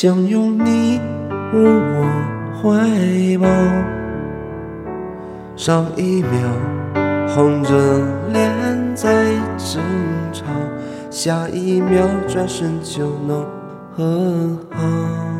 想拥你入我怀抱。上一秒红着脸在争吵，下一秒转身就能和好。